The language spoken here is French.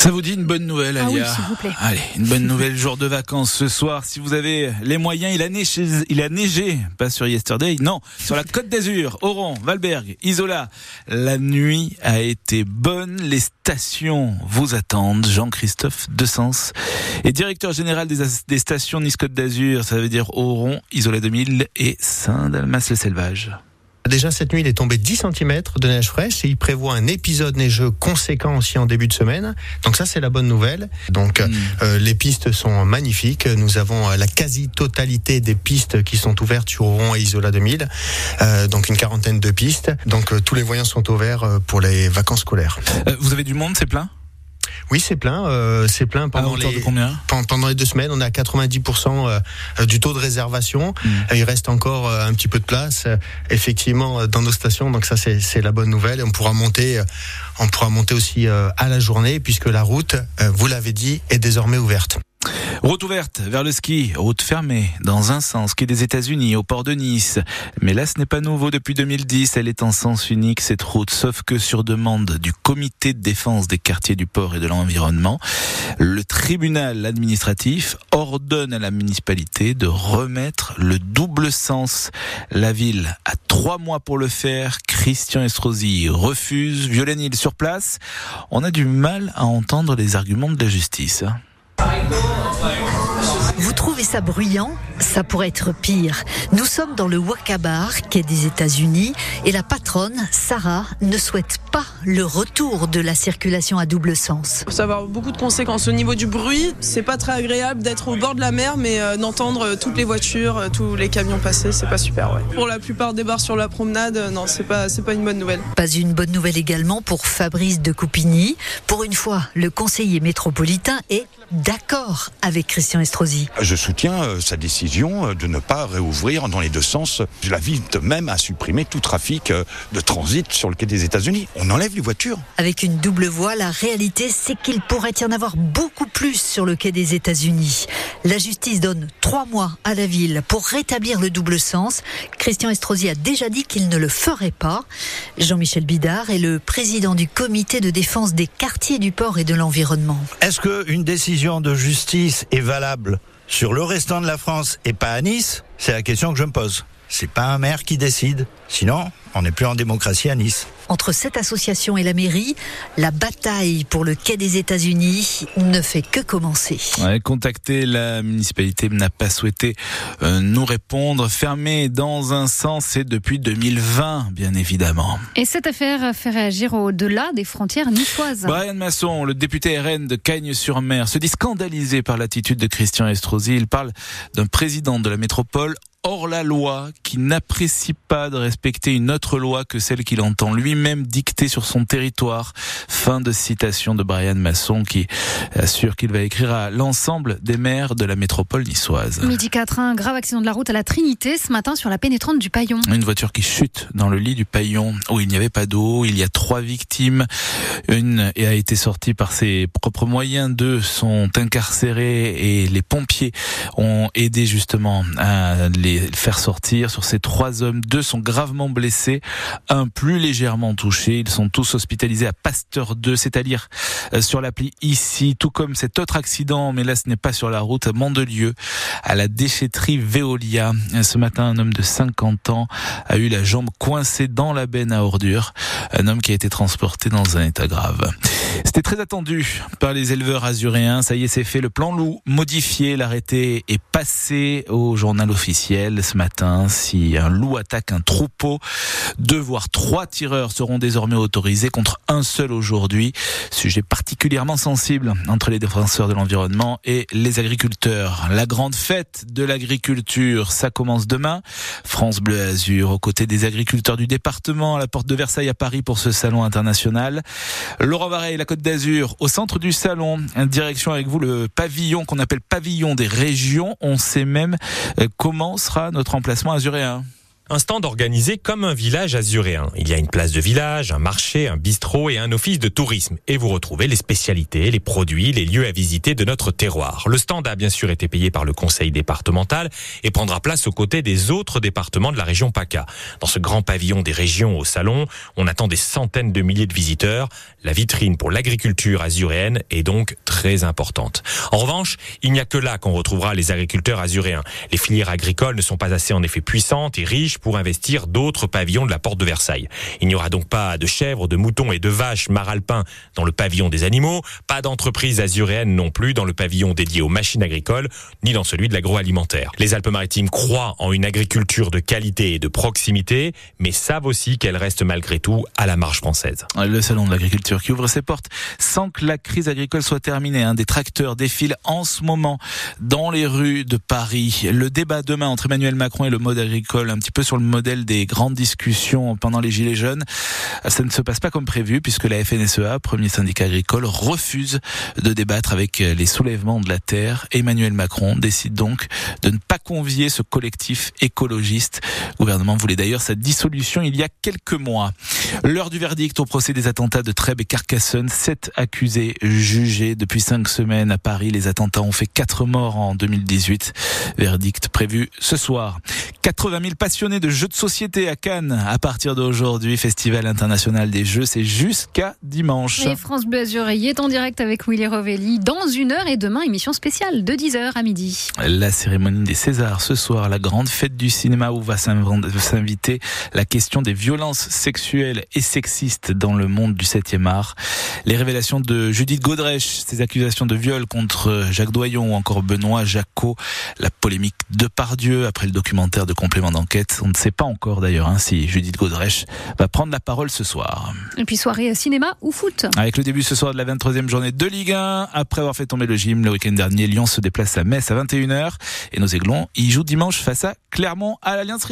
Ça vous dit une bonne nouvelle, Ah oui, Alia s'il vous plaît. Allez, une bonne nouvelle, jour de vacances ce soir. Si vous avez les moyens, il a neigé, il a neigé, pas sur Yesterday, non, sur la Côte d'Azur, Oran, Valberg, Isola. La nuit a été bonne, les stations vous attendent. Jean-Christophe Desens est directeur général des, des stations Nice-Côte d'Azur, ça veut dire Oron, Isola 2000 et Saint-Dalmas-le-Selvage. Déjà cette nuit, il est tombé 10 cm de neige fraîche et il prévoit un épisode neigeux conséquent aussi en début de semaine. Donc ça, c'est la bonne nouvelle. Donc Mm. euh, les pistes sont magnifiques. Nous avons euh, la quasi-totalité des pistes qui sont ouvertes sur Oron et Isola 2000. Euh, donc une quarantaine de pistes. Donc euh, tous les voyants sont ouverts euh, pour les vacances scolaires. Euh, vous avez du monde, c'est plein? Oui, c'est plein. euh, c'est plein pendant les de combien pen- pendant les deux semaines, on est à 90% euh, du taux de réservation. Mm. Il reste encore euh, un petit peu de place, effectivement, dans nos stations. Donc ça, c'est c'est la bonne nouvelle. Et on pourra monter, on pourra monter aussi à la journée, puisque la route, vous l'avez dit, est désormais ouverte. Route ouverte vers le ski, route fermée dans un sens, ski des États-Unis au port de Nice. Mais là, ce n'est pas nouveau depuis 2010. Elle est en sens unique cette route, sauf que sur demande du Comité de défense des quartiers du port et de l'environnement, le tribunal administratif ordonne à la municipalité de remettre le double sens. La ville a trois mois pour le faire. Christian Estrosi refuse. Violenil sur place. On a du mal à entendre les arguments de la justice. Vous trouvez ça bruyant? Ça pourrait être pire. Nous sommes dans le Wakabar, quai des États-Unis, et la patronne, Sarah, ne souhaite pas le retour de la circulation à double sens. Ça va avoir beaucoup de conséquences. Au niveau du bruit, c'est pas très agréable d'être au bord de la mer, mais euh, d'entendre euh, toutes les voitures, euh, tous les camions passer, c'est pas super. Ouais. Pour la plupart des bars sur la promenade, euh, non, c'est pas, c'est pas une bonne nouvelle. Pas une bonne nouvelle également pour Fabrice de Coupigny. Pour une fois, le conseiller métropolitain est d'accord avec Christian Estrosi. Je soutiens euh, sa décision euh, de ne pas réouvrir dans les deux sens. Je l'invite même à supprimer tout trafic euh, de transit sur le quai des États-Unis. On enlève les voitures. Avec une double voie, la réalité, c'est qu'il pourrait y en avoir beaucoup plus sur le quai des États-Unis. La justice donne trois mois à la ville pour rétablir le double sens. Christian Estrosi a déjà dit qu'il ne le ferait pas. Jean-Michel Bidard est le président du comité de défense des quartiers du port et de l'environnement. Est-ce qu'une décision de justice est valable sur le restant de la France et pas à Nice C'est la question que je me pose. C'est pas un maire qui décide. Sinon, on n'est plus en démocratie à Nice. Entre cette association et la mairie, la bataille pour le quai des États-Unis ne fait que commencer. Ouais, contacter la municipalité n'a pas souhaité euh, nous répondre. Fermé dans un sens et depuis 2020, bien évidemment. Et cette affaire fait réagir au-delà des frontières niçoises. Brian Masson, le député RN de Cagnes-sur-Mer, se dit scandalisé par l'attitude de Christian Estrosi. Il parle d'un président de la métropole hors la loi, qui n'apprécie pas de respecter une autre loi que celle qu'il entend lui-même dicter sur son territoire. Fin de citation de Brian Masson qui assure qu'il va écrire à l'ensemble des maires de la métropole niçoise. Midi 4, un grave accident de la route à la Trinité ce matin sur la pénétrante du Paillon. Une voiture qui chute dans le lit du paillon où il n'y avait pas d'eau. Il y a trois victimes. Une a été sortie par ses propres moyens. Deux sont incarcérés et les pompiers ont aidé justement à les faire sortir. Sur ces trois hommes, deux sont gravement blessés, un plus légèrement touché. Ils sont tous hospitalisés à Pasteur 2, c'est à dire euh, sur l'appli ici, tout comme cet autre accident, mais là ce n'est pas sur la route à Mandelieu, à la déchetterie Veolia. Ce matin, un homme de 50 ans a eu la jambe coincée dans la benne à ordures. Un homme qui a été transporté dans un état grave. C'était très attendu par les éleveurs azuréens. Ça y est, c'est fait. Le plan loup modifié, l'arrêté est passé au journal officiel ce matin. Si un loup attaque un troupeau, deux voire trois tireurs seront désormais autorisés contre un seul aujourd'hui. Sujet particulièrement sensible entre les défenseurs de l'environnement et les agriculteurs. La grande fête de l'agriculture, ça commence demain. France Bleu Azur, aux côtés des agriculteurs du département, à la porte de Versailles à Paris pour ce salon international. Laurent Vareille, la Côte d'Azur, au centre du salon. Direction avec vous le pavillon qu'on appelle pavillon des régions. On sait même euh, comment notre emplacement azuréen. Un stand organisé comme un village azuréen. Il y a une place de village, un marché, un bistrot et un office de tourisme. Et vous retrouvez les spécialités, les produits, les lieux à visiter de notre terroir. Le stand a bien sûr été payé par le conseil départemental et prendra place aux côtés des autres départements de la région PACA. Dans ce grand pavillon des régions au salon, on attend des centaines de milliers de visiteurs. La vitrine pour l'agriculture azuréenne est donc très importante. En revanche, il n'y a que là qu'on retrouvera les agriculteurs azuréens. Les filières agricoles ne sont pas assez en effet puissantes et riches pour investir d'autres pavillons de la porte de Versailles. Il n'y aura donc pas de chèvres, de moutons et de vaches maralpins dans le pavillon des animaux, pas d'entreprise azuréenne non plus dans le pavillon dédié aux machines agricoles, ni dans celui de l'agroalimentaire. Les Alpes-Maritimes croient en une agriculture de qualité et de proximité, mais savent aussi qu'elle reste malgré tout à la marge française. Le salon de l'agriculture qui ouvre ses portes sans que la crise agricole soit terminée. Des tracteurs défilent en ce moment dans les rues de Paris. Le débat demain entre Emmanuel Macron et le mode agricole, un petit peu sur le modèle des grandes discussions pendant les Gilets jaunes, ça ne se passe pas comme prévu puisque la FNSEA, premier syndicat agricole, refuse de débattre avec les soulèvements de la terre. Emmanuel Macron décide donc de ne pas convier ce collectif écologiste. Le gouvernement voulait d'ailleurs sa dissolution il y a quelques mois. L'heure du verdict au procès des attentats de Trèbes et Carcassonne, sept accusés jugés depuis cinq semaines à Paris. Les attentats ont fait quatre morts en 2018. Verdict prévu ce soir. 80 000 passionnés de jeux de société à Cannes à partir d'aujourd'hui. Festival international des jeux, c'est jusqu'à dimanche. Et France Bleu est en direct avec Willy Rovelli dans une heure et demain émission spéciale de 10h à midi. La cérémonie des Césars ce soir, la grande fête du cinéma où va s'inviter la question des violences sexuelles et sexistes dans le monde du 7e art. Les révélations de Judith Godrèche, ses accusations de viol contre Jacques Doyon ou encore Benoît Jacot, la polémique de Pardieu après le documentaire de complément d'enquête. On ne sait pas encore d'ailleurs hein, si Judith Godrèche va prendre la parole ce soir. Et puis soirée cinéma ou foot. Avec le début ce soir de la 23e journée de Ligue 1, après avoir fait tomber le gym le week-end dernier, Lyon se déplace à Metz à 21h et nos Aiglons y jouent dimanche face à Clermont à l'Alliance Rivière.